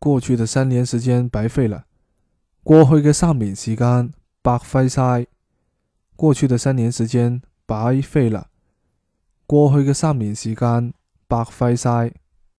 过去的三年时间白费了，过去嘅三年时间白费晒，过去的三年时间白费了，过去嘅三年时间白费晒。